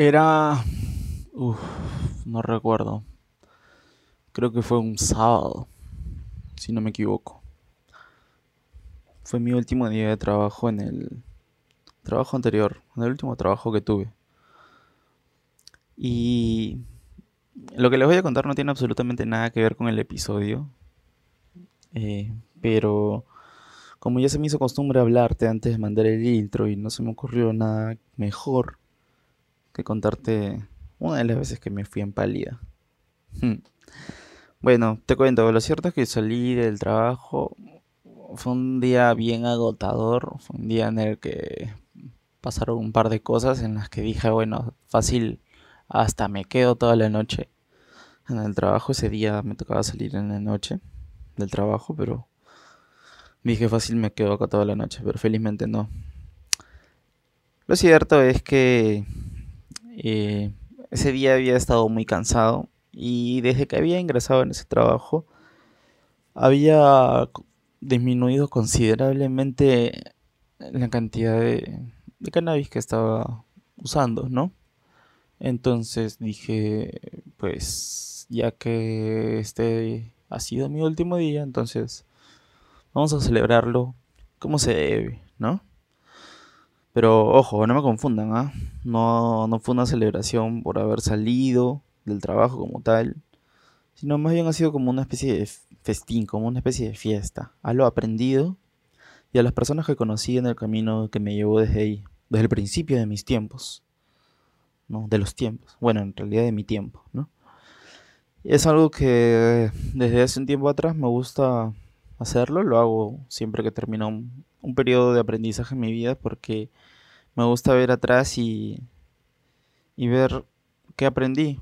Era... Uf, no recuerdo. Creo que fue un sábado, si no me equivoco. Fue mi último día de trabajo en el trabajo anterior, en el último trabajo que tuve. Y lo que les voy a contar no tiene absolutamente nada que ver con el episodio. Eh, pero como ya se me hizo costumbre hablarte antes de mandar el intro y no se me ocurrió nada mejor contarte una de las veces que me fui en pálida. Hmm. Bueno, te cuento, lo cierto es que salí del trabajo. Fue un día bien agotador. Fue un día en el que pasaron un par de cosas en las que dije, bueno, fácil, hasta me quedo toda la noche en el trabajo. Ese día me tocaba salir en la noche del trabajo, pero dije fácil me quedo acá toda la noche, pero felizmente no. Lo cierto es que eh, ese día había estado muy cansado y desde que había ingresado en ese trabajo había disminuido considerablemente la cantidad de, de cannabis que estaba usando, ¿no? Entonces dije, pues ya que este ha sido mi último día, entonces vamos a celebrarlo como se debe, ¿no? Pero ojo, no me confundan, ¿ah? No, no fue una celebración por haber salido del trabajo como tal, sino más bien ha sido como una especie de festín, como una especie de fiesta, a lo aprendido y a las personas que conocí en el camino que me llevó desde ahí, desde el principio de mis tiempos, ¿no? De los tiempos, bueno, en realidad de mi tiempo, ¿no? Es algo que desde hace un tiempo atrás me gusta hacerlo, lo hago siempre que termino un, periodo de aprendizaje en mi vida porque me gusta ver atrás y, y ver qué aprendí.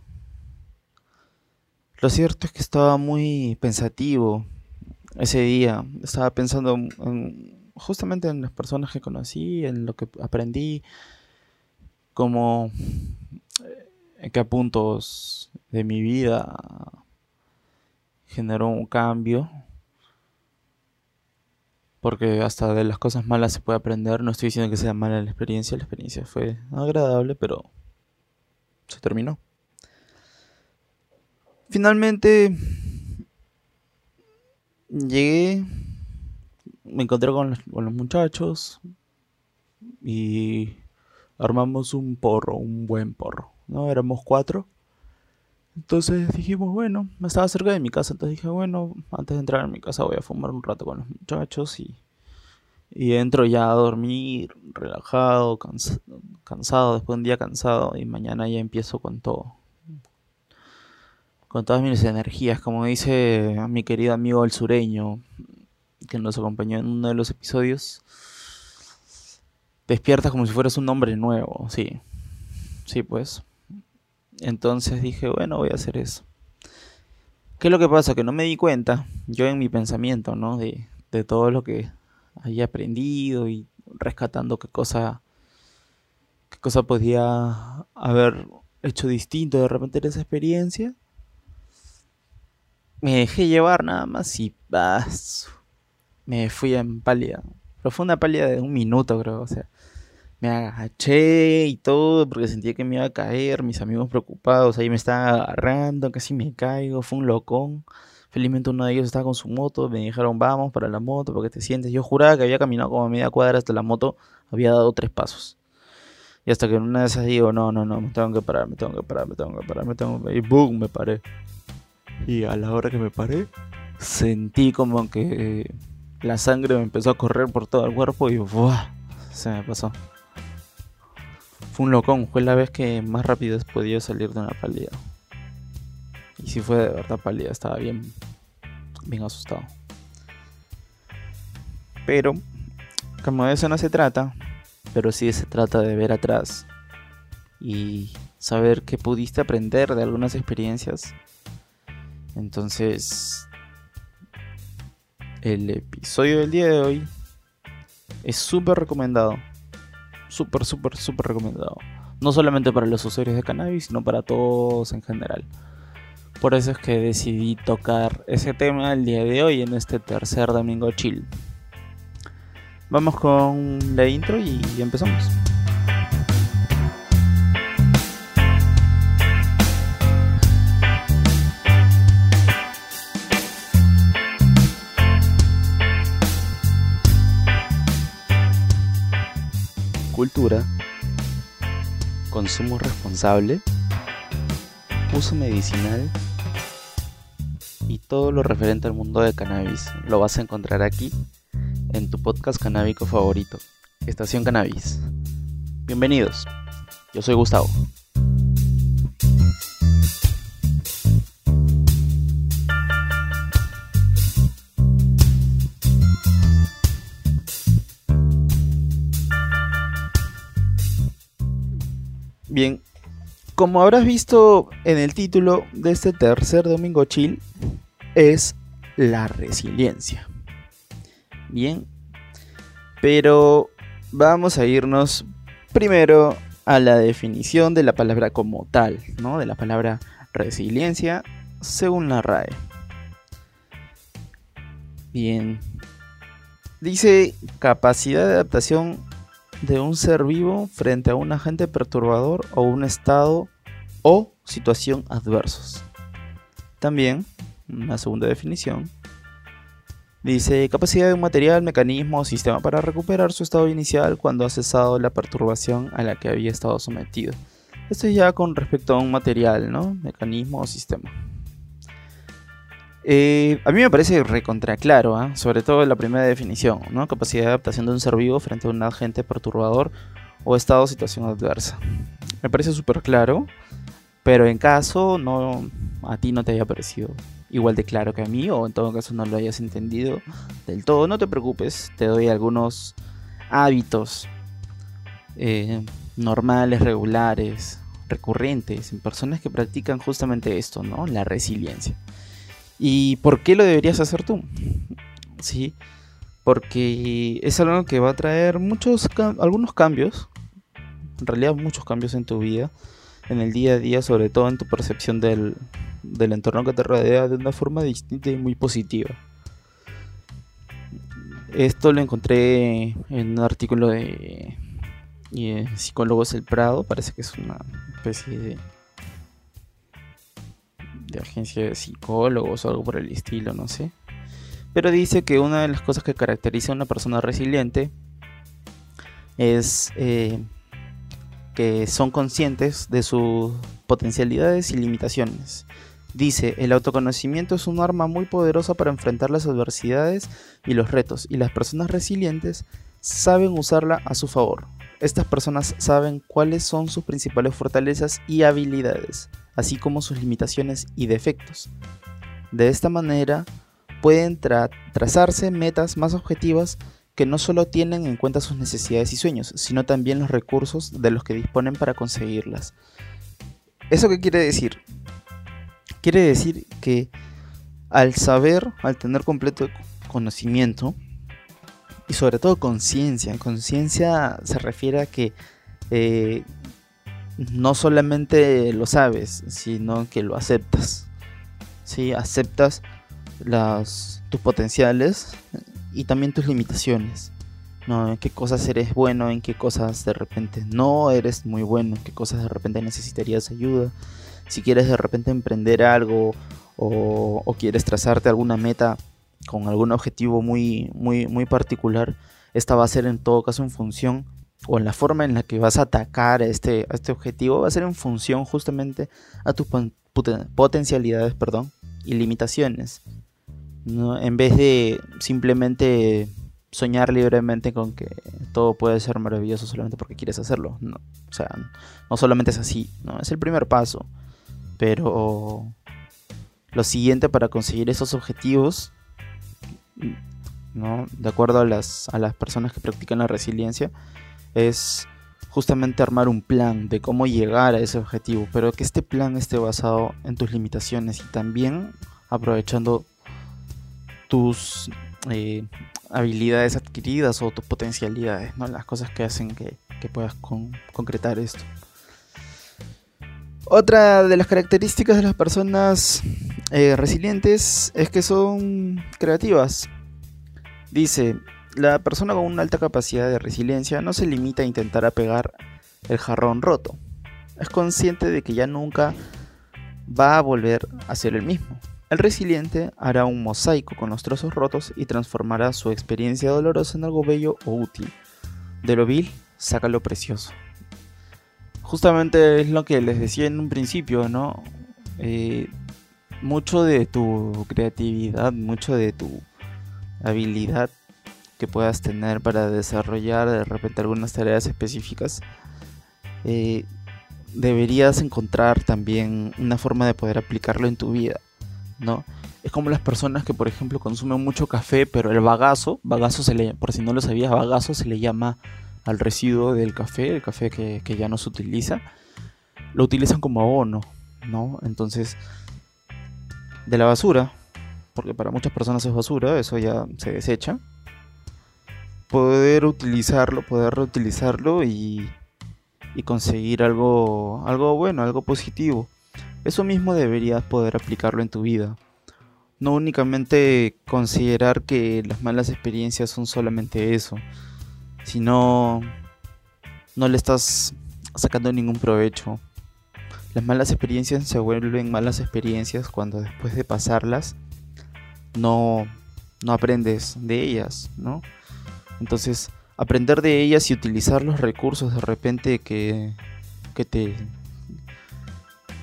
Lo cierto es que estaba muy pensativo ese día, estaba pensando en, justamente en las personas que conocí, en lo que aprendí, como en qué puntos de mi vida generó un cambio porque hasta de las cosas malas se puede aprender. No estoy diciendo que sea mala la experiencia, la experiencia fue agradable, pero se terminó. Finalmente llegué, me encontré con los, con los muchachos y armamos un porro, un buen porro. ¿no? Éramos cuatro. Entonces dijimos, bueno, me estaba cerca de mi casa, entonces dije, bueno, antes de entrar en mi casa voy a fumar un rato con los muchachos y, y entro ya a dormir, relajado, cansado, después de un día cansado y mañana ya empiezo con todo. Con todas mis energías, como dice mi querido amigo el sureño, que nos acompañó en uno de los episodios. Despiertas como si fueras un hombre nuevo, sí. Sí, pues. Entonces dije, bueno, voy a hacer eso. ¿Qué es lo que pasa? Que no me di cuenta, yo en mi pensamiento, ¿no? De, de todo lo que había aprendido y rescatando qué cosa, qué cosa podía haber hecho distinto de repente en esa experiencia. Me dejé llevar nada más y vas, me fui en pálida. Pero fue pálida de un minuto, creo. O sea, me agaché y todo porque sentía que me iba a caer, mis amigos preocupados, ahí me estaban agarrando, casi me caigo, fue un locón. Felizmente uno de ellos estaba con su moto, me dijeron vamos para la moto, porque te sientes. Yo juraba que había caminado como media cuadra hasta la moto, había dado tres pasos. Y hasta que una de esas digo, no, no, no, me tengo que parar, me tengo que parar, me tengo que parar, me tengo que parar. Y boom, me paré. Y a la hora que me paré, sentí como que la sangre me empezó a correr por todo el cuerpo y ¡buah! se me pasó. Fue un locón, fue la vez que más rápido podido salir de una pálida. Y si fue de verdad pálida, estaba bien, bien asustado. Pero, como de eso no se trata, pero sí se trata de ver atrás y saber que pudiste aprender de algunas experiencias. Entonces, el episodio del día de hoy es súper recomendado súper, súper, súper recomendado. No solamente para los usuarios de cannabis, sino para todos en general. Por eso es que decidí tocar ese tema el día de hoy en este tercer domingo chill. Vamos con la intro y empezamos. Cultura, consumo responsable, uso medicinal y todo lo referente al mundo de cannabis lo vas a encontrar aquí en tu podcast canábico favorito, Estación Cannabis. Bienvenidos, yo soy Gustavo. Bien, como habrás visto en el título de este tercer domingo chill, es la resiliencia. Bien, pero vamos a irnos primero a la definición de la palabra como tal, ¿no? De la palabra resiliencia según la RAE. Bien. Dice capacidad de adaptación de un ser vivo frente a un agente perturbador o un estado o situación adversos. También, una segunda definición, dice capacidad de un material, mecanismo o sistema para recuperar su estado inicial cuando ha cesado la perturbación a la que había estado sometido. Esto es ya con respecto a un material, ¿no? Mecanismo o sistema. Eh, a mí me parece recontra claro, ¿ah? sobre todo la primera definición, ¿no? capacidad de adaptación de un ser vivo frente a un agente perturbador o estado o situación adversa. Me parece súper claro, pero en caso no, a ti no te haya parecido igual de claro que a mí, o en todo caso no lo hayas entendido del todo, no te preocupes, te doy algunos hábitos eh, normales, regulares, recurrentes en personas que practican justamente esto. La resiliencia. ¿Y por qué lo deberías hacer tú? Sí, porque es algo que va a traer muchos algunos cambios, en realidad muchos cambios en tu vida, en el día a día, sobre todo en tu percepción del, del entorno que te rodea de una forma distinta y muy positiva. Esto lo encontré en un artículo de Psicólogos El Prado, parece que es una especie de de agencia de psicólogos o algo por el estilo, no sé. Pero dice que una de las cosas que caracteriza a una persona resiliente es eh, que son conscientes de sus potencialidades y limitaciones. Dice, el autoconocimiento es un arma muy poderosa para enfrentar las adversidades y los retos, y las personas resilientes saben usarla a su favor. Estas personas saben cuáles son sus principales fortalezas y habilidades así como sus limitaciones y defectos. De esta manera, pueden trazarse metas más objetivas que no solo tienen en cuenta sus necesidades y sueños, sino también los recursos de los que disponen para conseguirlas. ¿Eso qué quiere decir? Quiere decir que al saber, al tener completo conocimiento, y sobre todo conciencia, conciencia se refiere a que eh, no solamente lo sabes, sino que lo aceptas. ¿sí? Aceptas las, tus potenciales y también tus limitaciones. ¿no? En qué cosas eres bueno, en qué cosas de repente no eres muy bueno, en qué cosas de repente necesitarías ayuda. Si quieres de repente emprender algo o, o quieres trazarte alguna meta con algún objetivo muy, muy, muy particular, esta va a ser en todo caso en función o en la forma en la que vas a atacar este, este objetivo va a ser en función justamente a tus potencialidades perdón, y limitaciones. ¿no? En vez de simplemente soñar libremente con que todo puede ser maravilloso solamente porque quieres hacerlo. No, o sea, no solamente es así, ¿no? es el primer paso. Pero lo siguiente para conseguir esos objetivos, ¿no? de acuerdo a las, a las personas que practican la resiliencia, es justamente armar un plan de cómo llegar a ese objetivo, pero que este plan esté basado en tus limitaciones y también aprovechando tus eh, habilidades adquiridas o tus potencialidades, ¿no? las cosas que hacen que, puedas concretar esto. Otra de las características de las personas eh, resilientes es que son creativas. Dice, la persona con una alta capacidad de resiliencia no se limita a intentar apegar el jarrón roto. Es consciente de que ya nunca va a volver a ser el mismo. El resiliente hará un mosaico con los trozos rotos y transformará su experiencia dolorosa en algo bello o útil. De lo vil saca lo precioso. Justamente es lo que les decía en un principio, ¿no? Eh, mucho de tu creatividad, mucho de tu habilidad que puedas tener para desarrollar de repente algunas tareas específicas, eh, deberías encontrar también una forma de poder aplicarlo en tu vida, ¿no? Es como las personas que, por ejemplo, consumen mucho café, pero el bagazo, bagazo se le, por si no lo sabías, bagazo se le llama al residuo del café, el café que, que ya no se utiliza, lo utilizan como abono, ¿no? Entonces, de la basura, porque para muchas personas es basura, eso ya se desecha, poder utilizarlo, poder reutilizarlo y, y conseguir algo, algo bueno, algo positivo. Eso mismo deberías poder aplicarlo en tu vida. No únicamente considerar que las malas experiencias son solamente eso, sino no le estás sacando ningún provecho. Las malas experiencias se vuelven malas experiencias cuando después de pasarlas no, no aprendes de ellas, ¿no? Entonces, aprender de ellas y utilizar los recursos de repente que, que te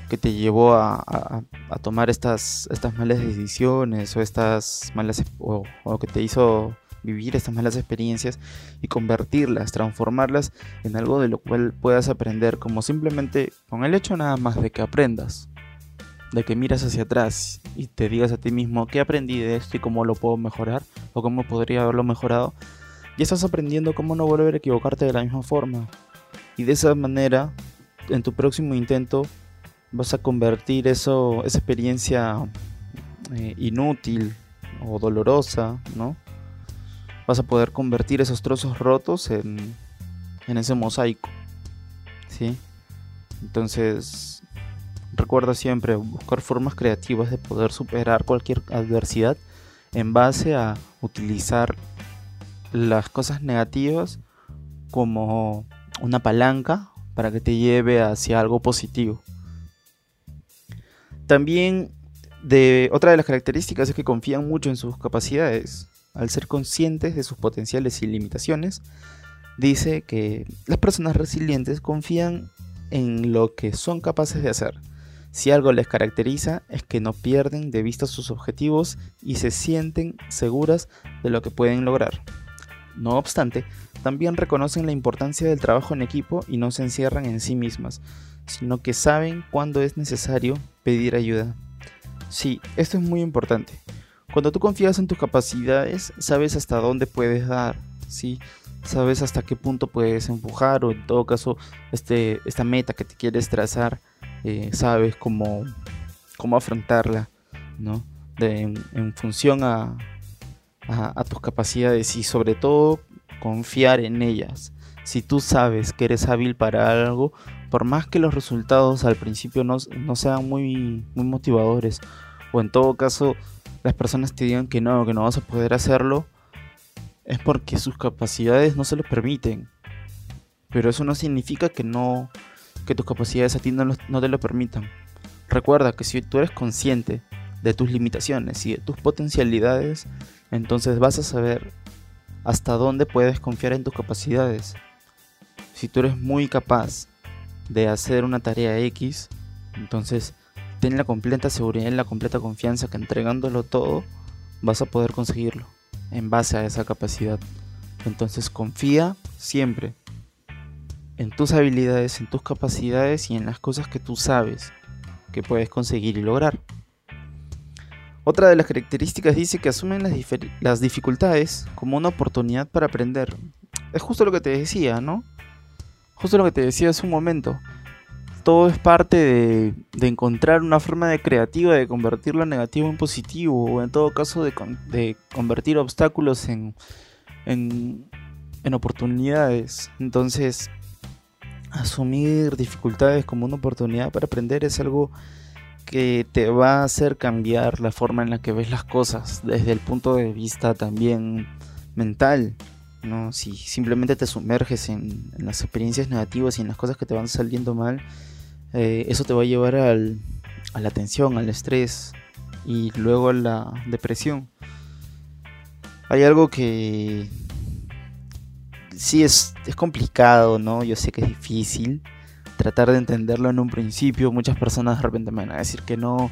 que te llevó a, a, tomar estas, estas malas decisiones o estas malas o, o que te hizo vivir estas malas experiencias y convertirlas, transformarlas en algo de lo cual puedas aprender, como simplemente con el hecho nada más de que aprendas, de que miras hacia atrás y te digas a ti mismo qué aprendí de esto y cómo lo puedo mejorar o cómo podría haberlo mejorado, y estás aprendiendo cómo no volver a equivocarte de la misma forma. Y de esa manera, en tu próximo intento, vas a convertir eso, esa experiencia eh, inútil o dolorosa, ¿no? Vas a poder convertir esos trozos rotos en, en ese mosaico. ¿Sí? Entonces, recuerda siempre buscar formas creativas de poder superar cualquier adversidad en base a utilizar las cosas negativas como una palanca para que te lleve hacia algo positivo. También de otra de las características es que confían mucho en sus capacidades al ser conscientes de sus potenciales y limitaciones, dice que las personas resilientes confían en lo que son capaces de hacer. Si algo les caracteriza es que no pierden de vista sus objetivos y se sienten seguras de lo que pueden lograr. No obstante, también reconocen la importancia del trabajo en equipo y no se encierran en sí mismas, sino que saben cuándo es necesario pedir ayuda. Sí, esto es muy importante. Cuando tú confías en tus capacidades, sabes hasta dónde puedes dar, ¿sí? Sabes hasta qué punto puedes empujar o en todo caso este, esta meta que te quieres trazar, eh, sabes cómo, cómo afrontarla, ¿no? en, función a, a tus capacidades y sobre todo confiar en ellas. Si tú sabes que eres hábil para algo, por más que los resultados al principio no, no sean muy, muy motivadores, o en todo caso las personas te digan que no, que no vas a poder hacerlo, es porque sus capacidades no se lo permiten. Pero eso no significa que no que tus capacidades a ti no, no te lo permitan. Recuerda que si tú eres consciente de tus limitaciones y de tus potencialidades, entonces vas a saber hasta dónde puedes confiar en tus capacidades. Si tú eres muy capaz de hacer una tarea X, entonces ten la completa seguridad y la completa confianza que entregándolo todo vas a poder conseguirlo en base a esa capacidad. Entonces confía siempre en tus habilidades, en tus capacidades y en las cosas que tú sabes que puedes conseguir y lograr. Otra de las características dice que asumen las, las dificultades como una oportunidad para aprender. Es justo lo que te decía, ¿no? Justo lo que te decía hace un momento todo es parte de, encontrar una forma de creativa de convertir lo negativo en positivo o en todo caso de, convertir obstáculos en, oportunidades. Entonces, asumir dificultades como una oportunidad para aprender es algo que te va a hacer cambiar la forma en la que ves las cosas desde el punto de vista también mental. ¿no? Si simplemente te sumerges en las experiencias negativas y en las cosas que te van saliendo mal, eh, eso te va a llevar al, a la tensión, al estrés y luego a la depresión. Hay algo que sí es, es complicado, ¿no? Yo sé que es difícil tratar de entenderlo en un principio. Muchas personas de repente me van a decir que no,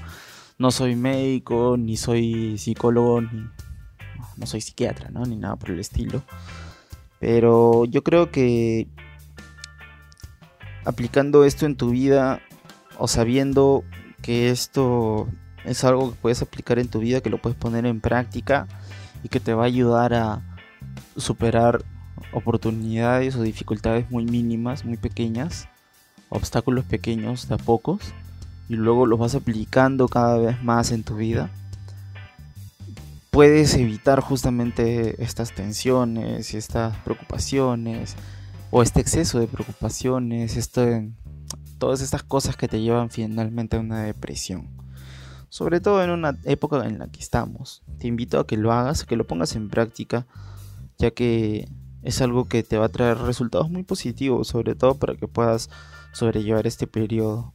no soy médico, ni soy psicólogo, ni no soy psiquiatra, ¿no? Ni nada por el estilo. Pero yo creo que aplicando esto en tu vida o sabiendo que esto es algo que puedes aplicar en tu vida, que lo puedes poner en práctica y que te va a ayudar a superar oportunidades o dificultades muy mínimas, muy pequeñas, obstáculos pequeños de a pocos, y luego los vas aplicando cada vez más en tu vida, puedes evitar justamente estas tensiones y estas preocupaciones, o este exceso de preocupaciones, este, todas estas cosas que te llevan finalmente a una depresión. Sobre todo en una época en la que estamos. Te invito a que lo hagas, que lo pongas en práctica, ya que es algo que te va a traer resultados muy positivos, sobre todo para que puedas sobrellevar este periodo.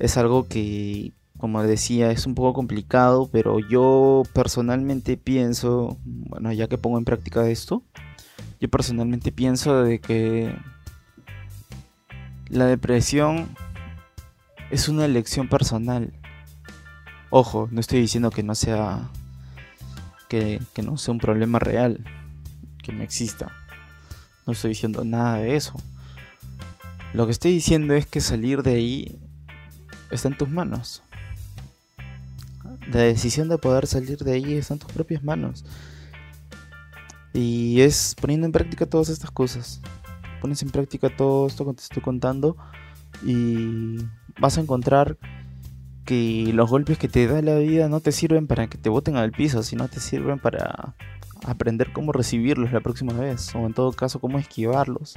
Es algo que, como decía, es un poco complicado, pero yo personalmente pienso, bueno, ya que pongo en práctica esto, yo personalmente pienso de que la depresión es una elección personal. Ojo, no estoy diciendo que no sea que, que no sea un problema real que no exista. No estoy diciendo nada de eso. Lo que estoy diciendo es que salir de ahí está en tus manos. La decisión de poder salir de ahí está en tus propias manos. Y es poniendo en práctica todas estas cosas. Pones en práctica todo esto que te estoy contando y vas a encontrar que los golpes que te da la vida no te sirven para que te boten al piso, sino te sirven para aprender cómo recibirlos la próxima vez, o en todo caso cómo esquivarlos.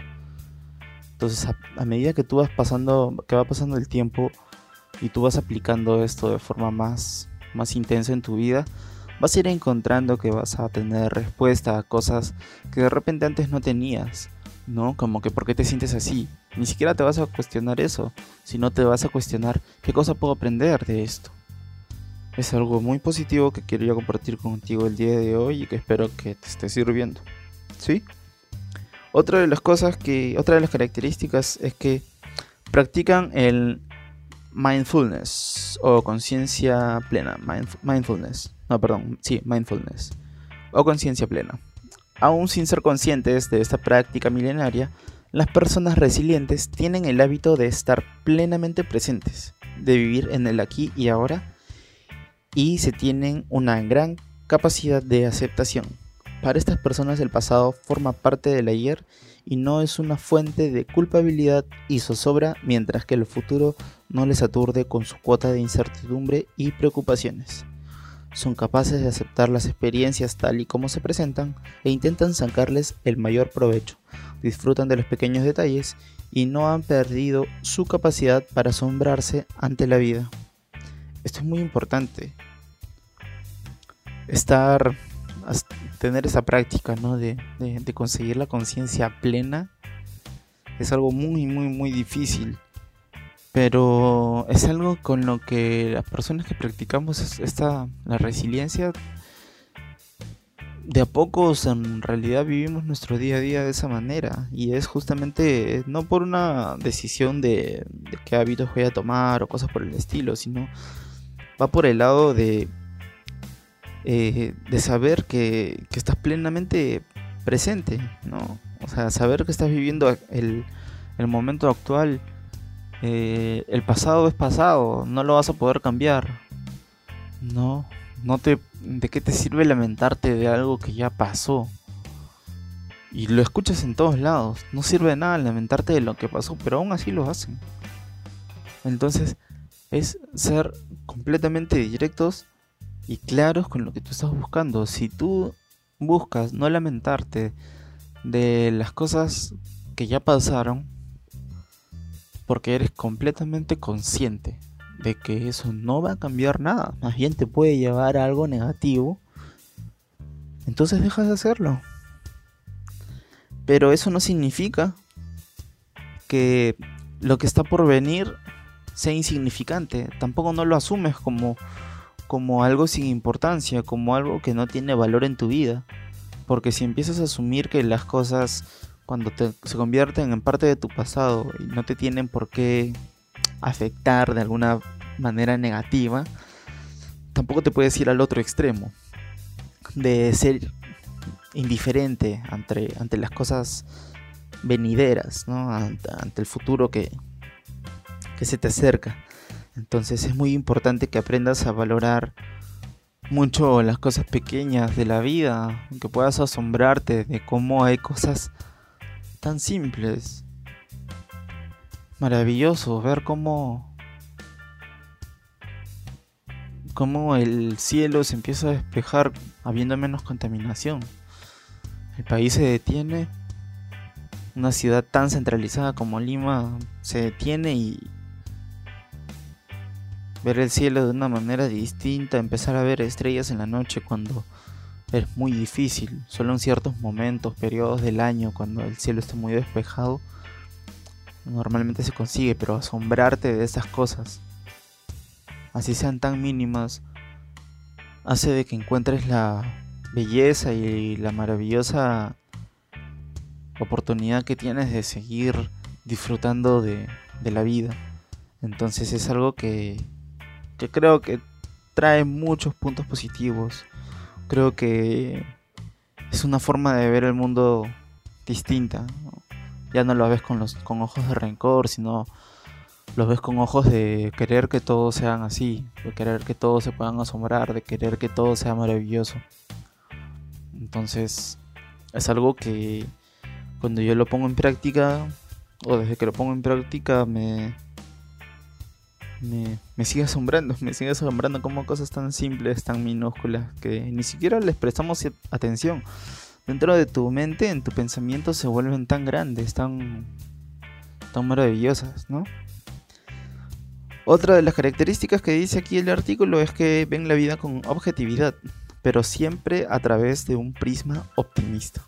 Entonces, a, medida que tú vas pasando, que va pasando el tiempo y tú vas aplicando esto de forma más, más intensa en tu vida, vas a ir encontrando que vas a tener respuesta a cosas que de repente antes no tenías, ¿no? Como que por qué te sientes así. Ni siquiera te vas a cuestionar eso, sino te vas a cuestionar qué cosa puedo aprender de esto es algo muy positivo que quiero compartir contigo el día de hoy y que espero que te esté sirviendo. ¿Sí? Otra de las cosas que, otra de las características es que practican el mindfulness o conciencia plena. mindfulness. No, perdón, sí, mindfulness. O conciencia plena. Aún sin ser conscientes de esta práctica milenaria, las personas resilientes tienen el hábito de estar plenamente presentes, de vivir en el aquí y ahora y se tienen una gran capacidad de aceptación. Para estas personas el pasado forma parte del ayer y no es una fuente de culpabilidad y zozobra, mientras que el futuro no les aturde con su cuota de incertidumbre y preocupaciones. Son capaces de aceptar las experiencias tal y como se presentan e intentan sacarles el mayor provecho. Disfrutan de los pequeños detalles y no han perdido su capacidad para asombrarse ante la vida. Esto es muy importante. Estar, tener esa práctica, ¿no? De, conseguir la conciencia plena es algo muy, muy, muy difícil. Pero es algo con lo que las personas que practicamos esta, la resiliencia, de a pocos en realidad vivimos nuestro día a día de esa manera. Y es justamente no por una decisión de, de qué hábitos voy a tomar o cosas por el estilo, sino va por el lado de, eh, de saber que, estás plenamente presente, ¿no? O sea, saber que estás viviendo el, momento actual. Eh, el pasado es pasado, no lo vas a poder cambiar. No, no te. ¿De qué te sirve lamentarte de algo que ya pasó? Y lo escuchas en todos lados. No sirve de nada lamentarte de lo que pasó, pero aún así lo hacen. Entonces, es ser completamente directos y claros con lo que tú estás buscando. Si tú buscas no lamentarte de las cosas que ya pasaron, porque eres completamente consciente de que eso no va a cambiar nada, más bien te puede llevar a algo negativo, entonces dejas de hacerlo. Pero eso no significa que lo que está por venir sea insignificante. Tampoco no lo asumes como, como algo sin importancia, como algo que no tiene valor en tu vida. Porque si empiezas a asumir que las cosas cuando se convierten en parte de tu pasado y no te tienen por qué afectar de alguna manera negativa, tampoco te puedes ir al otro extremo de ser indiferente ante, ante las cosas venideras, ¿no? ante, ante el futuro que, que se te acerca. Entonces es muy importante que aprendas a valorar mucho las cosas pequeñas de la vida, que puedas asombrarte de cómo hay cosas tan simples. Maravilloso ver cómo cómo el cielo se empieza a despejar habiendo menos contaminación. El país se detiene, una ciudad tan centralizada como Lima se detiene y ver el cielo de una manera distinta, empezar a ver estrellas en la noche cuando es muy difícil, solo en ciertos momentos, periodos del año, cuando el cielo está muy despejado, normalmente se consigue, pero asombrarte de esas cosas, así sean tan mínimas, hace de que encuentres la belleza y la maravillosa oportunidad que tienes de seguir disfrutando de, la vida. Entonces es algo que creo que trae muchos puntos positivos. Creo que es una forma de ver el mundo distinta. Ya no lo ves con, los, con ojos de rencor, sino los ves con ojos de querer que todos sean así, de querer que todos se puedan asombrar, de querer que todo sea maravilloso. Entonces, es algo que cuando yo lo pongo en práctica, o desde que lo pongo en práctica, me, me, sigue asombrando, me sigue asombrando como cosas tan simples, tan minúsculas, que ni siquiera les prestamos atención. Dentro de tu mente, en tu pensamiento, se vuelven tan grandes, tan, tan maravillosas, ¿no? Otra de las características que dice aquí el artículo es que ven la vida con objetividad, pero siempre a través de un prisma optimista.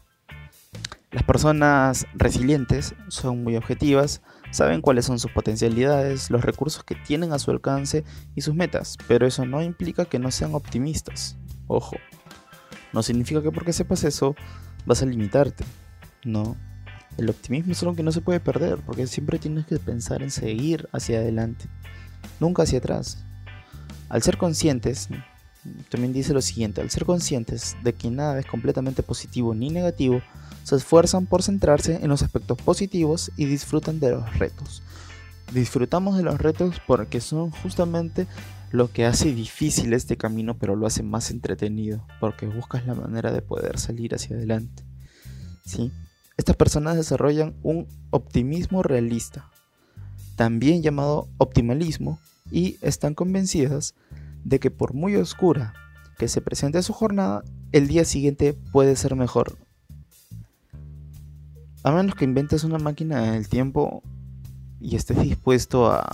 Las personas resilientes son muy objetivas, Saben cuáles son sus potencialidades, los recursos que tienen a su alcance y sus metas, pero eso no implica que no sean optimistas. Ojo, no significa que porque sepas eso vas a limitarte. No, el optimismo es algo que no se puede perder, porque siempre tienes que pensar en seguir hacia adelante, nunca hacia atrás. Al ser conscientes, también dice lo siguiente, al ser conscientes de que nada es completamente positivo ni negativo, se esfuerzan por centrarse en los aspectos positivos y disfrutan de los retos. Disfrutamos de los retos porque son justamente lo que hace difícil este camino, pero lo hace más entretenido, porque buscas la manera de poder salir hacia adelante. ¿Sí? Estas personas desarrollan un optimismo realista, también llamado optimalismo, y están convencidas de que por muy oscura que se presente su jornada, el día siguiente puede ser mejor a menos que inventes una máquina del tiempo y estés dispuesto a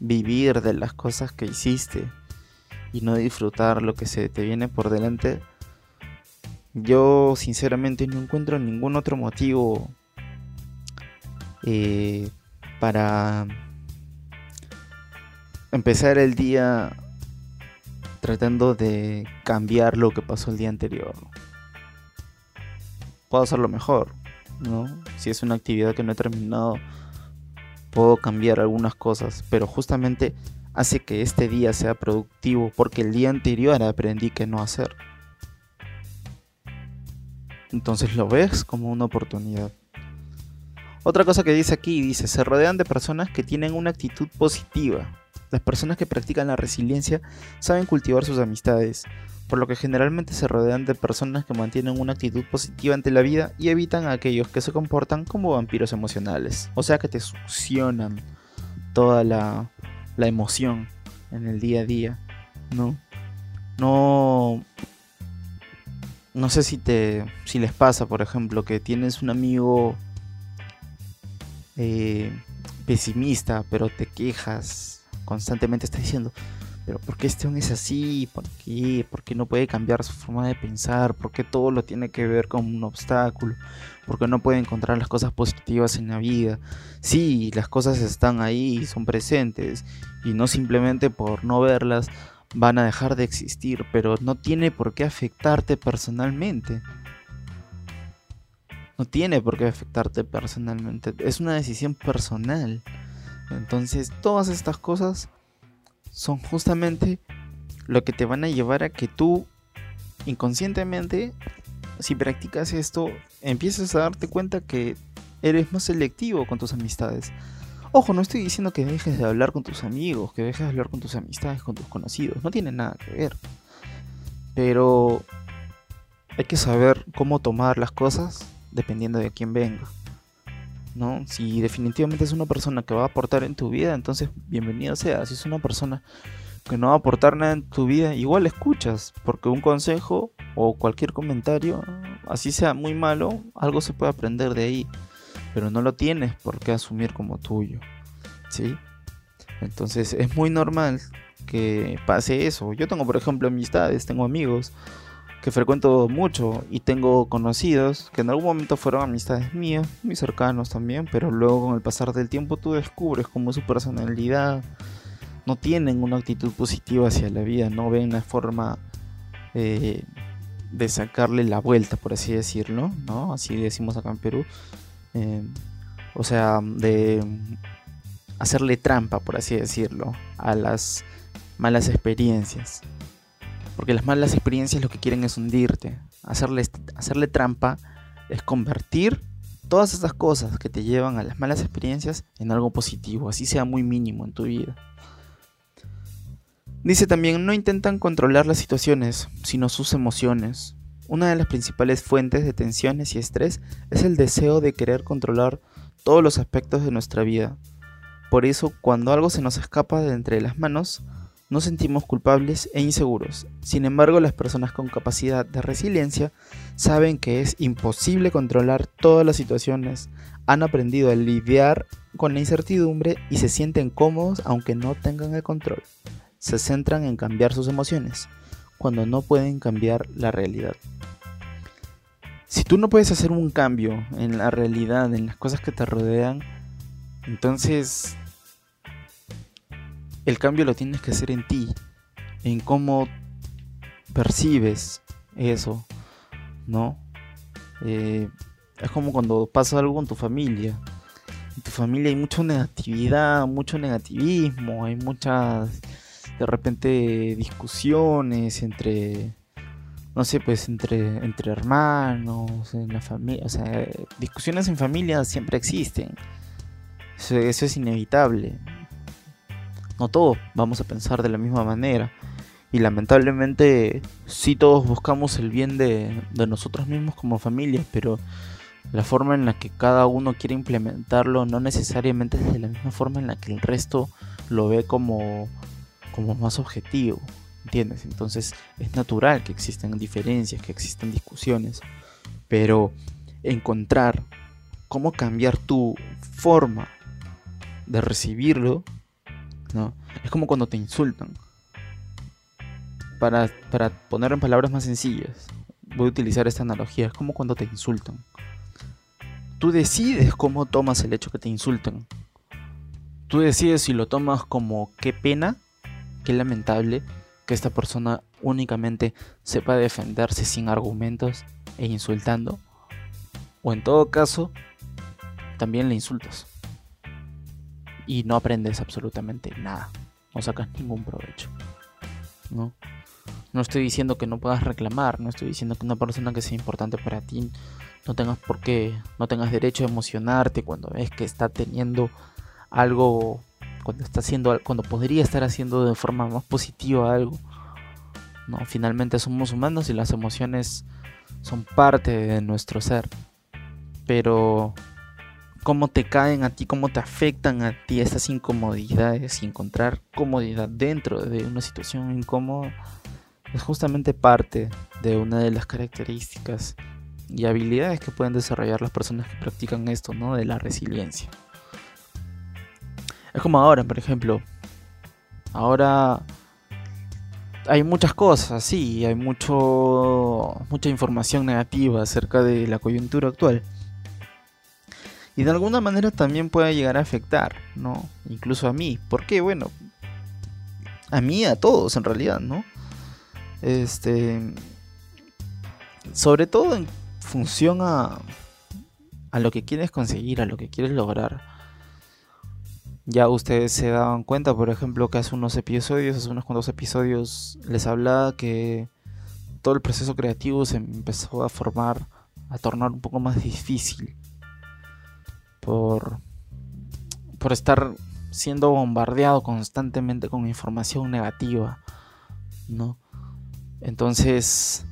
vivir de las cosas que hiciste y no disfrutar lo que se te viene por delante, yo sinceramente no encuentro ningún otro motivo eh, para empezar el día tratando de cambiar lo que pasó el día anterior. Puedo hacerlo mejor, ¿no? Si es una actividad que no he terminado, puedo cambiar algunas cosas, pero justamente hace que este día sea productivo porque el día anterior aprendí que no hacer. Entonces lo ves como una oportunidad. Otra cosa que dice aquí, dice, se rodean de personas que tienen una actitud positiva. Las personas que practican la resiliencia saben cultivar sus amistades, por lo que generalmente se rodean de personas que mantienen una actitud positiva ante la vida y evitan a aquellos que se comportan como vampiros emocionales, o sea que te succionan toda la, la emoción en el día a día, ¿no? No no sé si te si les pasa, por ejemplo, que tienes un amigo eh, pesimista, pero te quejas constantemente, está diciendo, pero ¿por qué este es así? ¿Por qué? ¿Por qué no puede cambiar su forma de pensar? ¿Por qué todo lo tiene que ver con un obstáculo? ¿Por qué no puede encontrar las cosas positivas en la vida? Sí, las cosas están ahí, son presentes, y no simplemente por no verlas van a dejar de existir, pero no tiene por qué afectarte personalmente. No tiene por qué afectarte personalmente. Es una decisión personal. Entonces, todas estas cosas son justamente lo que te van a llevar a que tú inconscientemente, si practicas esto, empieces a darte cuenta que eres más selectivo con tus amistades. Ojo, no estoy diciendo que dejes de hablar con tus amigos, que dejes de hablar con tus amistades, con tus conocidos, no tiene nada que ver. Pero hay que saber cómo tomar las cosas dependiendo de quién venga. ¿No? Si definitivamente es una persona que va a aportar en tu vida, entonces bienvenido sea. Si es una persona que no va a aportar nada en tu vida, igual escuchas, porque un consejo o cualquier comentario, así sea muy malo, algo se puede aprender de ahí, pero no lo tienes por qué asumir como tuyo, ¿sí? Entonces es muy normal que pase eso. Yo tengo, por ejemplo, amistades, tengo amigos que frecuento mucho y tengo conocidos que en algún momento fueron amistades mías, muy cercanos también, pero luego con el pasar del tiempo tú descubres cómo su personalidad, no tienen una actitud positiva hacia la vida, no ven la forma eh, de sacarle la vuelta, por así decirlo, ¿no? Así decimos acá en Perú. Eh, o sea, de hacerle trampa, por así decirlo, a las malas experiencias. Porque las malas experiencias lo que quieren es hundirte. Hacerle, hacerle trampa es convertir todas esas cosas que te llevan a las malas experiencias en algo positivo, así sea muy mínimo en tu vida. Dice también, no intentan controlar las situaciones, sino sus emociones. Una de las principales fuentes de tensiones y estrés es el deseo de querer controlar todos los aspectos de nuestra vida. Por eso, cuando algo se nos escapa de entre las manos, nos sentimos culpables e inseguros. Sin embargo, las personas con capacidad de resiliencia saben que es imposible controlar todas las situaciones, han aprendido a lidiar con la incertidumbre y se sienten cómodos aunque no tengan el control se centran en cambiar sus emociones, cuando no pueden cambiar la realidad. Si tú no puedes hacer un cambio en la realidad, en las cosas que te rodean, entonces el cambio lo tienes que hacer en ti, en cómo percibes eso, ¿no? Eh, es como cuando pasa algo con tu familia. En tu familia hay mucha negatividad, mucho negativismo, hay muchas de repente discusiones entre no sé, pues entre, entre hermanos, en la familia, o sea, discusiones en familia siempre existen. Eso, es inevitable. No todos vamos a pensar de la misma manera. Y lamentablemente sí todos buscamos el bien de, de nosotros mismos como familia, pero la forma en la que cada uno quiere implementarlo no necesariamente es de la misma forma en la que el resto lo ve como como más objetivo, ¿entiendes? Entonces es natural que existan diferencias, que existan discusiones, pero encontrar cómo cambiar tu forma de recibirlo, Es como cuando te insultan. Para, para poner en palabras más sencillas, voy a utilizar esta analogía, es como cuando te insultan. Tú decides cómo tomas el hecho que te insultan. Tú decides si lo tomas como qué pena Qué lamentable que esta persona únicamente sepa defenderse sin argumentos e insultando. O en todo caso, también le insultas. Y no aprendes absolutamente nada. No sacas ningún provecho. ¿No? No estoy diciendo que no puedas reclamar, no estoy diciendo que una persona que sea importante para ti no tengas por qué, no tengas derecho a emocionarte cuando ves que está teniendo algo cuando está haciendo cuando podría estar haciendo de forma más positiva algo. No, finalmente somos humanos y las emociones son parte de nuestro ser. Pero cómo te caen a ti, cómo te afectan a ti esas incomodidades y encontrar comodidad dentro de una situación incómoda es justamente parte de una de las características y habilidades que pueden desarrollar las personas que practican esto, ¿no? De la resiliencia. Es como ahora, por ejemplo. Ahora hay muchas cosas, sí, hay mucho, mucha información negativa acerca de la coyuntura actual. Y de alguna manera también puede llegar a afectar, ¿no? Incluso a mí. ¿Por qué? Bueno, a mí, a todos en realidad, ¿no? Este, sobre todo en función a, a lo que quieres conseguir, a lo que quieres lograr. Ya ustedes se daban cuenta, por ejemplo, que hace unos episodios, hace unos cuantos episodios, les hablaba que todo el proceso creativo se empezó a formar, a tornar un poco más difícil. Por, por estar siendo bombardeado constantemente con información negativa, ¿no? Entonces,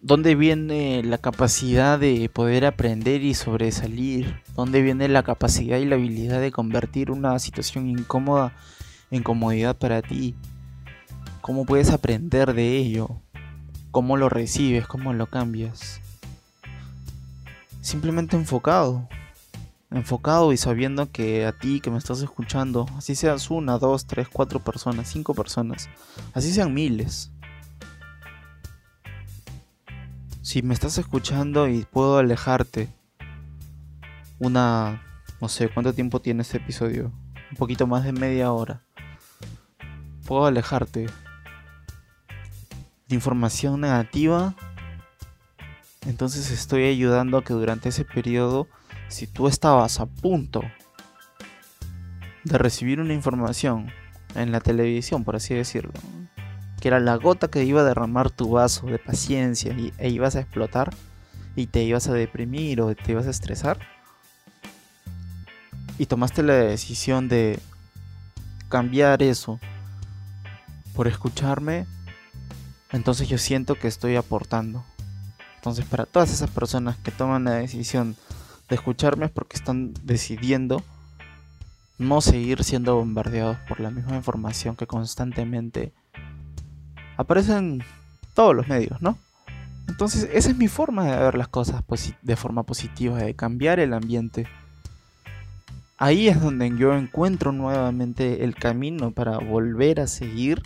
¿dónde viene la capacidad de poder aprender y sobresalir? ¿Dónde viene la capacidad y la habilidad de convertir una situación incómoda en comodidad para ti? ¿Cómo puedes aprender de ello? ¿Cómo lo recibes? ¿Cómo lo cambias? Simplemente enfocado, enfocado y sabiendo que a ti que me estás escuchando, así seas una, dos, tres, cuatro personas, cinco personas, así sean miles. Si me estás escuchando y puedo alejarte una, no sé, ¿cuánto tiempo tiene este episodio? Un poquito más de media hora. Puedo alejarte de información negativa. Entonces estoy ayudando a que durante ese periodo si tú estabas a punto de recibir una información en la televisión, por así decirlo, que era la gota que iba a derramar tu vaso de paciencia y, e ibas a explotar y te ibas a deprimir o te ibas a estresar, y tomaste la decisión de cambiar eso por escucharme, entonces yo siento que estoy aportando. Entonces para todas esas personas que toman la decisión de escucharme es porque están decidiendo no seguir siendo bombardeados por la misma información que constantemente aparece en todos los medios, ¿no? Entonces esa es mi forma de ver las cosas de forma positiva, de cambiar el ambiente. Ahí es donde yo encuentro nuevamente el camino para volver a seguir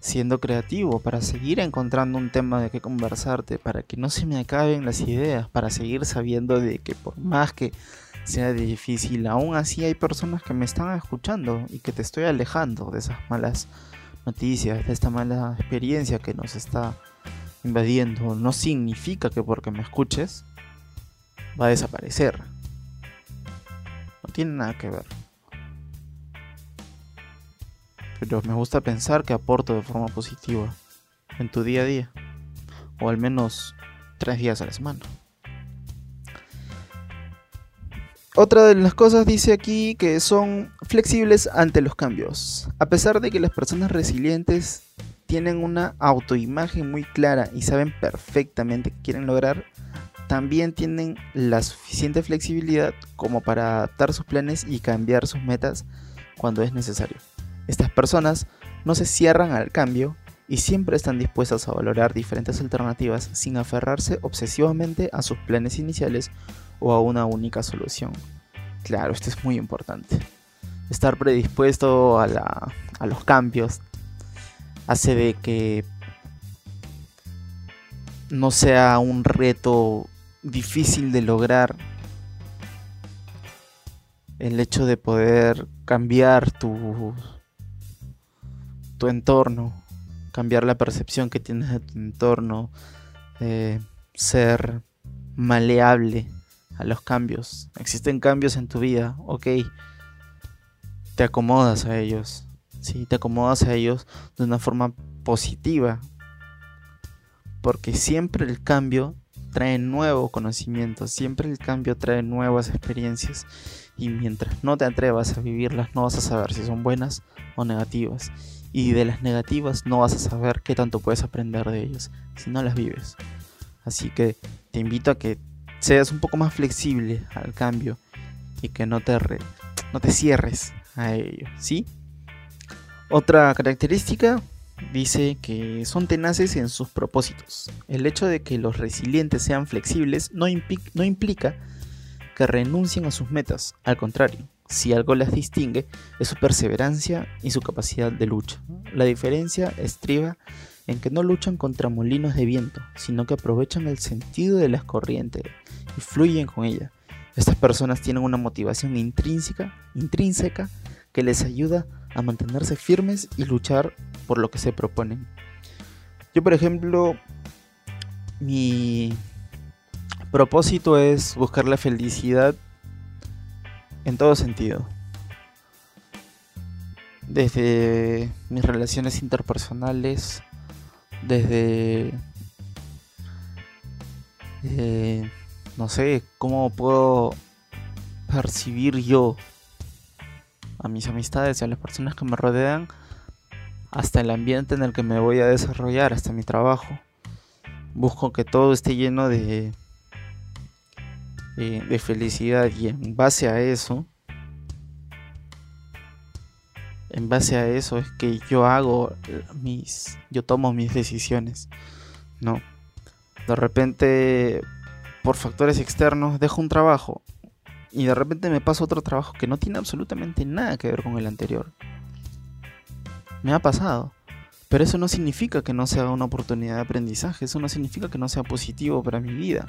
siendo creativo, para seguir encontrando un tema de qué conversarte, para que no se me acaben las ideas, para seguir sabiendo de que por más que sea difícil, aún así hay personas que me están escuchando y que te estoy alejando de esas malas noticias, de esta mala experiencia que nos está invadiendo. No significa que porque me escuches va a desaparecer. No tiene nada que ver pero me gusta pensar que aporto de forma positiva en tu día a día, o al menos tres días a la semana. Otra de las cosas dice aquí que son flexibles ante los cambios. A pesar de que las personas resilientes tienen una autoimagen muy clara y saben perfectamente qué quieren lograr, también tienen la suficiente flexibilidad como para adaptar sus planes y cambiar sus metas cuando es necesario. Estas personas no se cierran al cambio y siempre están dispuestas a valorar diferentes alternativas sin aferrarse obsesivamente a sus planes iniciales o a una única solución. Claro, esto es muy importante. Estar predispuesto a, a los cambios hace de que no sea un reto difícil de lograr el hecho de poder cambiar tu, tu entorno, cambiar la percepción que tienes de tu entorno, eh, ser maleable a los cambios. Existen cambios en tu vida, ok. Te acomodas a ellos, ¿sí? Te acomodas a ellos de una forma positiva. Porque siempre el cambio trae nuevo conocimiento, siempre el cambio trae nuevas experiencias. Y mientras no te atrevas a vivirlas, no vas a saber si son buenas o negativas y de las negativas no vas a saber qué tanto puedes aprender de ellas si no las vives. Así que te invito a que seas un poco más flexible al cambio y que no te, no te cierres a ello, ¿sí? Otra característica dice que son tenaces en sus propósitos. El hecho de que los resilientes sean flexibles no implica que renuncien a sus metas, al contrario, si algo las distingue, es su perseverancia y su capacidad de lucha. La diferencia estriba en que no luchan contra molinos de viento, sino que aprovechan el sentido de las corrientes y fluyen con ella. Estas personas tienen una motivación intrínseca, intrínseca que les ayuda a mantenerse firmes y luchar por lo que se proponen. Yo, por ejemplo, mi propósito es buscar la felicidad en todo sentido. Desde mis relaciones interpersonales, desde, eh, no sé, cómo puedo percibir yo a mis amistades y a las personas que me rodean, hasta el ambiente en el que me voy a desarrollar, hasta mi trabajo. Busco que todo esté lleno de, de, felicidad y en base a eso, en base a eso es que yo hago mis, yo tomo mis decisiones, ¿no? De repente, por factores externos, dejo un trabajo y de repente me paso otro trabajo que no tiene absolutamente nada que ver con el anterior. Me ha pasado. Pero eso no significa que no sea una oportunidad de aprendizaje, eso no significa que no sea positivo para mi vida.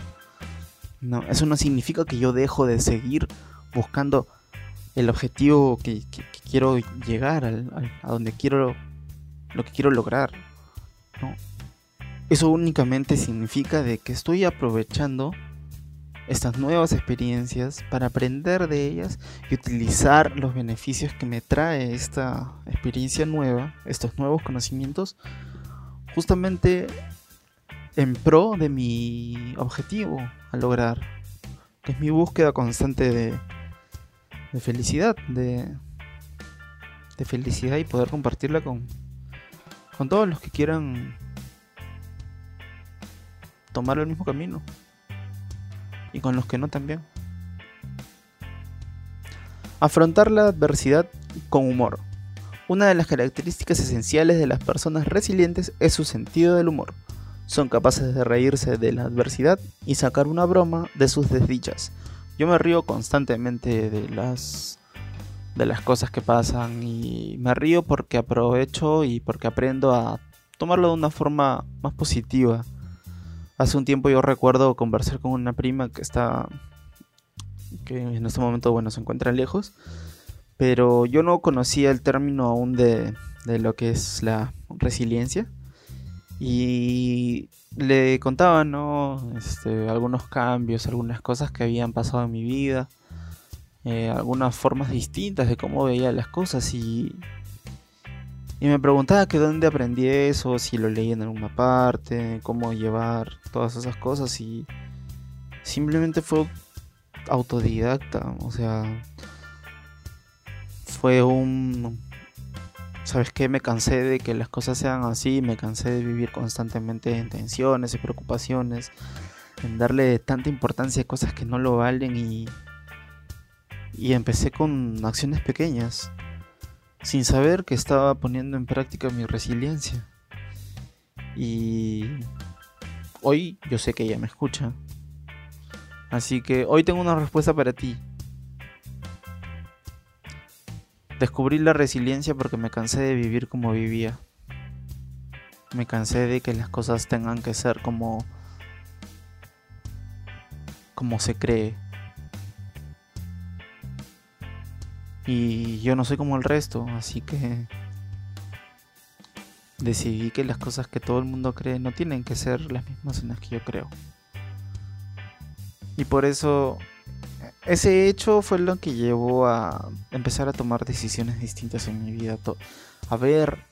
No, eso no significa que yo dejo de seguir buscando el objetivo que, quiero llegar, a donde quiero, lo que quiero lograr. No. Eso únicamente significa de que estoy aprovechando estas nuevas experiencias para aprender de ellas y utilizar los beneficios que me trae esta experiencia nueva, estos nuevos conocimientos, justamente en pro de mi objetivo a lograr, es mi búsqueda constante de, de felicidad, de, de felicidad y poder compartirla con, con todos los que quieran tomar el mismo camino y con los que no también. Afrontar la adversidad con humor. Una de las características esenciales de las personas resilientes es su sentido del humor. Son capaces de reírse de la adversidad y sacar una broma de sus desdichas. Yo me río constantemente de las de las cosas que pasan y me río porque aprovecho y porque aprendo a tomarlo de una forma más positiva Hace un tiempo yo recuerdo conversar con una prima que está, que en este momento, bueno, se encuentra lejos, pero yo no conocía el término aún de, de lo que es la resiliencia y le contaba, ¿no? Este, algunos cambios, algunas cosas que habían pasado en mi vida, eh, algunas formas distintas de cómo veía las cosas y y me preguntaba que dónde aprendí eso, si lo leí en alguna parte, cómo llevar todas esas cosas y simplemente fue autodidacta, o sea, fue un... ¿Sabes qué? Me cansé de que las cosas sean así, me cansé de vivir constantemente en tensiones y preocupaciones, en darle tanta importancia a cosas que no lo valen y... Y empecé con acciones pequeñas sin saber que estaba poniendo en práctica mi resiliencia. Y hoy yo sé que ella me escucha. Así que hoy tengo una respuesta para ti. Descubrí la resiliencia porque me cansé de vivir como vivía. Me cansé de que las cosas tengan que ser como como se cree. Y yo no soy como el resto, así que decidí que las cosas que todo el mundo cree no tienen que ser las mismas en las que yo creo. Y por eso ese hecho fue lo que llevó a empezar a tomar decisiones distintas en mi vida, a ver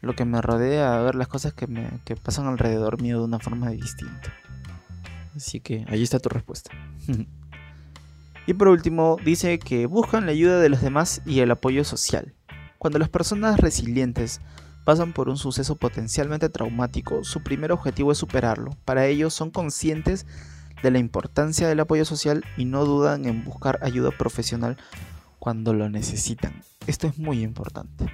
lo que me rodea, a ver las cosas que, me, pasan alrededor mío de una forma distinta. Así que ahí está tu respuesta. Y por último, dice que buscan la ayuda de los demás y el apoyo social. Cuando las personas resilientes pasan por un suceso potencialmente traumático, su primer objetivo es superarlo. Para ello son conscientes la importancia del apoyo social y no dudan en buscar ayuda profesional cuando lo necesitan. Esto es muy importante.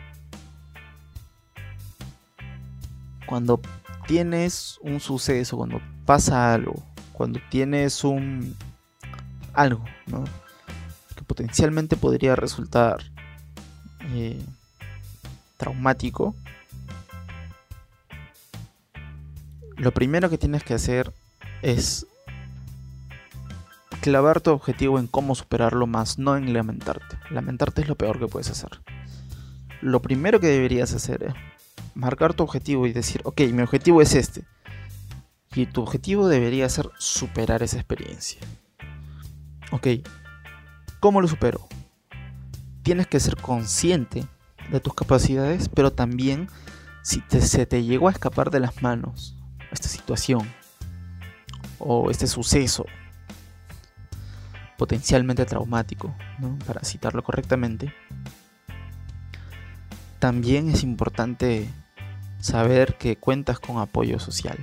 Cuando tienes un suceso, cuando pasa algo, cuando tienes un algo, ¿no? Que potencialmente podría resultar eh, traumático. Lo primero que tienes que hacer es clavar tu objetivo en cómo superarlo más, no en lamentarte. Lamentarte es lo peor que puedes hacer. lo primero que deberías hacer es marcar tu objetivo y decir, ok, mi objetivo es este. Y tu objetivo debería ser superar esa experiencia. Ok, ¿cómo lo supero? Tienes que ser consciente de tus capacidades, pero también si se te llegó a escapar de las manos esta situación o este suceso potencialmente traumático, para citarlo correctamente, también es importante saber que cuentas con apoyo social.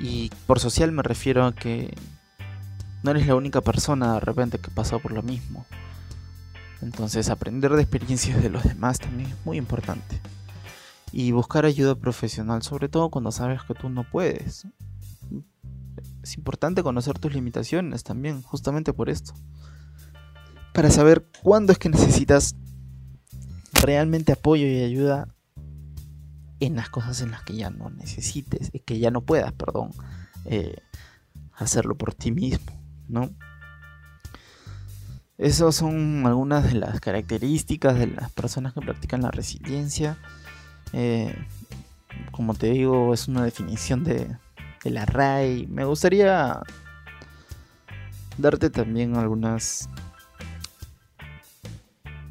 Y por social me refiero a que no eres la única persona de repente que pasó por lo mismo. Entonces aprender de experiencias de los demás también es muy importante. Y buscar ayuda profesional, sobre todo cuando sabes que tú no puedes. Es importante conocer tus limitaciones también, justamente por esto. Para saber cuándo es que necesitas realmente apoyo y ayuda en las cosas en las que ya no necesites, que ya no puedas, perdón, eh, hacerlo por ti mismo, ¿no? Esas son algunas de las características de las personas que practican la resiliencia. Eh, como te digo, es una definición de, la RAI. Me gustaría darte también algunas...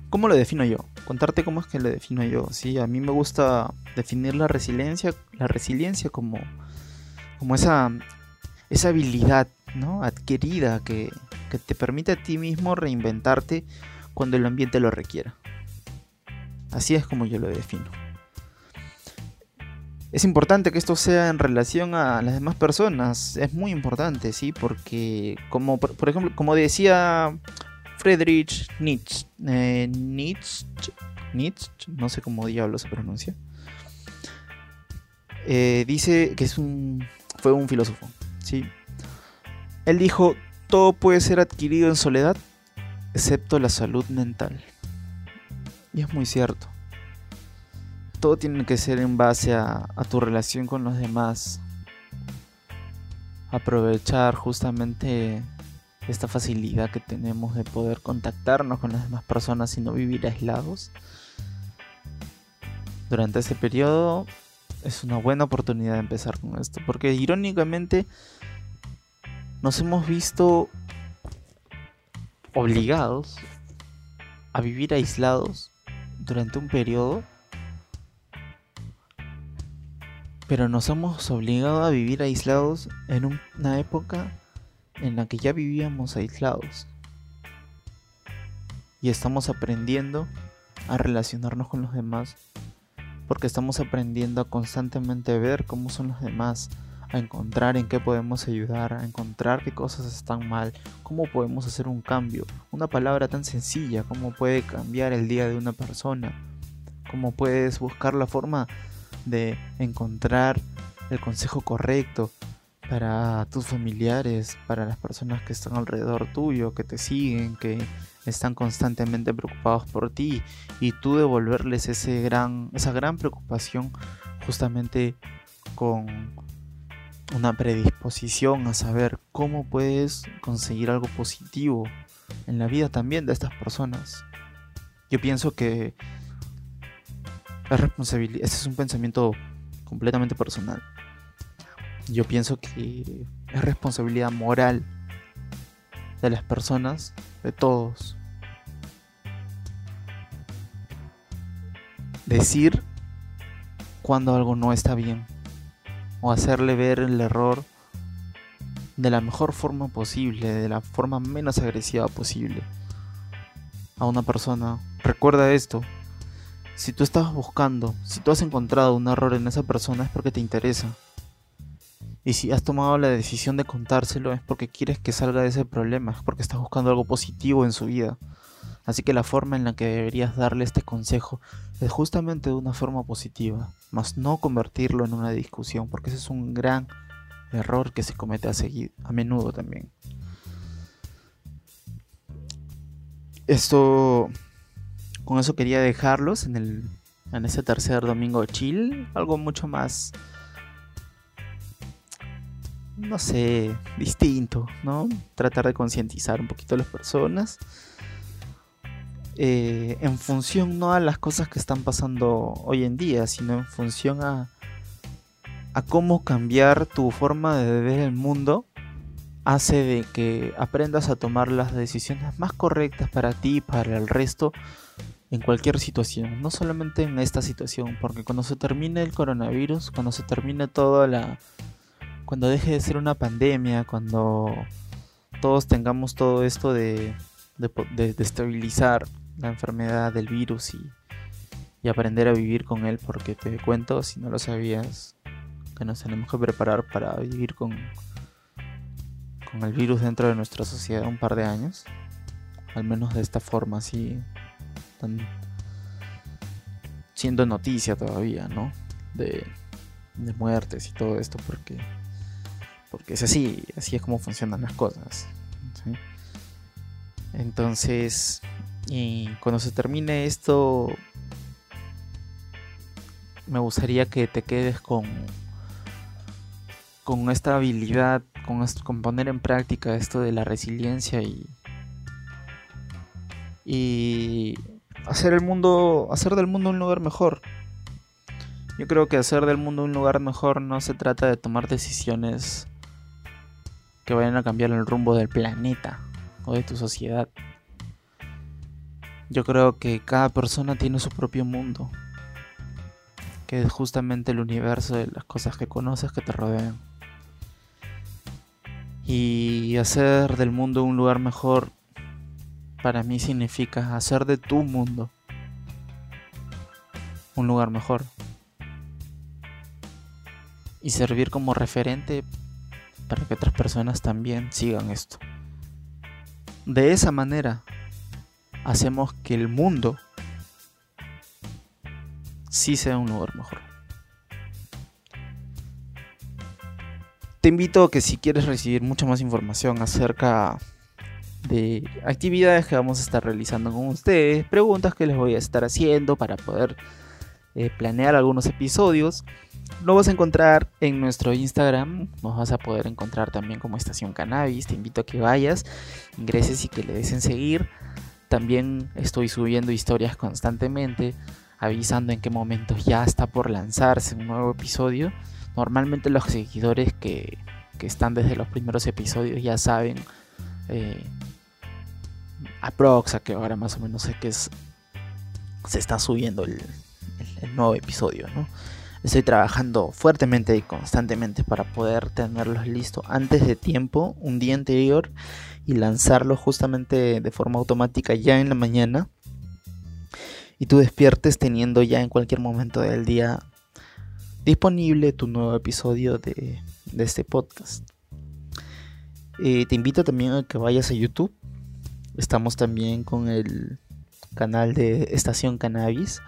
¿Cómo lo defino yo? Contarte cómo es que lo defino yo. Sí, a mí me gusta definir la resiliencia, la resiliencia como, como esa, esa habilidad ¿no? adquirida que, que te permite a ti mismo reinventarte cuando el ambiente lo requiera. Así es como yo lo defino. Es importante que esto sea en relación a las demás personas, es muy importante, ¿sí? Porque, como por, ejemplo, como decía Friedrich Nietzsche, eh, Nietzsche, Nietzsche, no sé cómo diablo se pronuncia, eh, dice que es un, fue un filósofo, ¿sí? Él dijo, todo puede ser adquirido en soledad, excepto la salud mental. Y es muy cierto. Todo tiene que ser en base a, tu relación con los demás. Aprovechar justamente esta facilidad que tenemos de poder contactarnos con las demás personas y no vivir aislados. Durante este periodo es una buena oportunidad de empezar con esto, porque irónicamente nos hemos visto obligados a vivir aislados durante un periodo, pero nos hemos obligado a vivir aislados en una época en la que ya vivíamos aislados y estamos aprendiendo a relacionarnos con los demás porque estamos aprendiendo a constantemente ver cómo son los demás, a encontrar en qué podemos ayudar, a encontrar qué cosas están mal, cómo podemos hacer un cambio. Una palabra tan sencilla, cómo puede cambiar el día de una persona, cómo puedes buscar la forma de encontrar el consejo correcto para tus familiares, para las personas que están alrededor tuyo, que te siguen, que están constantemente preocupados por ti y tú devolverles ese gran, esa gran preocupación justamente con una predisposición a saber cómo puedes conseguir algo positivo en la vida también de estas personas. Yo pienso que es responsabilidad, este es un pensamiento completamente personal. Yo pienso que es responsabilidad moral de las personas, de todos, decir cuando algo no está bien o hacerle ver el error de la mejor forma posible, de la forma menos agresiva posible a una persona. Recuerda esto, si tú estás buscando, si tú has encontrado un error en esa persona es porque te interesa. Y si has tomado la decisión de contárselo es porque quieres que salga de ese problema, es porque estás buscando algo positivo en su vida. Así que la forma en la que deberías darle este consejo es justamente de una forma positiva, más no convertirlo en una discusión, porque ese es un gran error que se comete a, seguir, a menudo también. Esto, con eso quería dejarlos en, el, en ese tercer domingo chill, algo mucho más, no sé, distinto, ¿no? Tratar de concientizar un poquito a las personas eh, en función no a las cosas que están pasando hoy en día, sino en función a, a cómo cambiar tu forma de ver el mundo hace de que aprendas a tomar las decisiones más correctas para ti y para el resto en cualquier situación, no solamente en esta situación, porque cuando se termine el coronavirus, cuando se termine toda la... cuando deje de ser una pandemia, cuando todos tengamos todo esto de, de, estabilizar la enfermedad del virus y, y aprender a vivir con él, porque te cuento, si no lo sabías, que nos tenemos que preparar para vivir con, con el virus dentro de nuestra sociedad un par de años, al menos de esta forma, así están siendo noticia todavía, ¿no? De, muertes y todo esto, porque, porque es así, así es como funcionan las cosas. Entonces, y cuando se termine esto, me gustaría que te quedes con, con esta habilidad, con, con poner en práctica esto de la resiliencia y, y hacer el mundo, hacer del mundo un lugar mejor. Yo creo que hacer del mundo un lugar mejor no se trata de tomar decisiones que vayan a cambiar el rumbo del planeta o de tu sociedad. Yo creo que cada persona tiene su propio mundo, que es justamente el universo de las cosas que conoces que te rodean. Y hacer del mundo un lugar mejor para mí significa hacer de tu mundo un lugar mejor. Y servir como referente para que otras personas también sigan esto. De esa manera hacemos que el mundo sí sea un lugar mejor. Te invito a que si quieres recibir mucha más información acerca de actividades que vamos a estar realizando con ustedes, preguntas que les voy a estar haciendo para poder eh, planear algunos episodios. Lo vas a encontrar en nuestro Instagram, nos vas a poder encontrar también como Estación Cannabis, te invito a que vayas, ingreses y que le des en seguir. También estoy subiendo historias constantemente, avisando en qué momentos ya está por lanzarse un nuevo episodio. Normalmente los seguidores que, que están desde los primeros episodios ya saben eh, aprox a que ahora más o menos sé que es, se está subiendo el, nuevo episodio. Estoy trabajando fuertemente y constantemente para poder tenerlos listos antes de tiempo, un día anterior, y lanzarlos justamente de forma automática ya en la mañana. Y tú despiertes teniendo ya en cualquier momento del día disponible tu nuevo episodio de, este podcast. Eh, te invito también a que vayas a YouTube Estamos también con el canal de Estación Cannabis.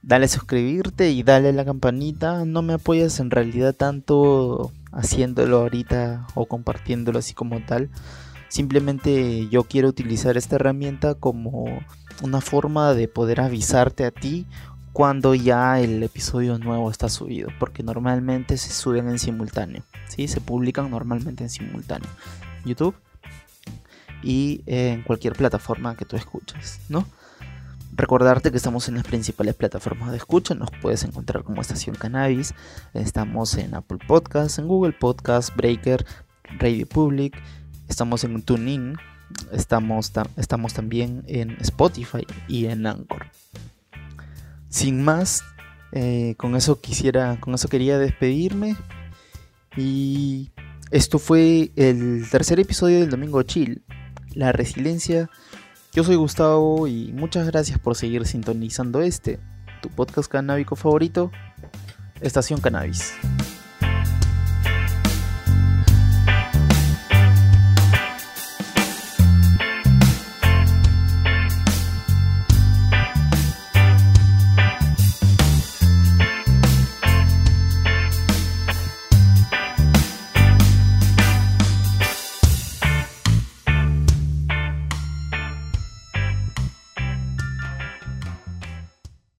Dale a suscribirte y dale a la campanita. No me apoyas en realidad tanto haciéndolo ahorita o compartiéndolo así como tal. Simplemente yo quiero utilizar esta herramienta como una forma de poder avisarte a ti cuando ya el episodio nuevo está subido, porque normalmente se suben en simultáneo, ¿sí? Se publican normalmente en simultáneo. YouTube y en cualquier plataforma que tú escuches, ¿no? Recordarte que estamos en las principales plataformas de escucha, nos puedes encontrar como Estación Cannabis, estamos en Apple Podcasts, en Google Podcasts, Breaker, Radio Public, estamos en TuneIn, estamos, estamos también en Spotify y en Anchor. Sin más, eh, con eso quisiera, con eso quería despedirme y esto fue el tercer episodio del Domingo Chill la resiliencia. Yo soy Gustavo y muchas gracias por seguir sintonizando este, tu podcast canábico favorito, Estación Cannabis.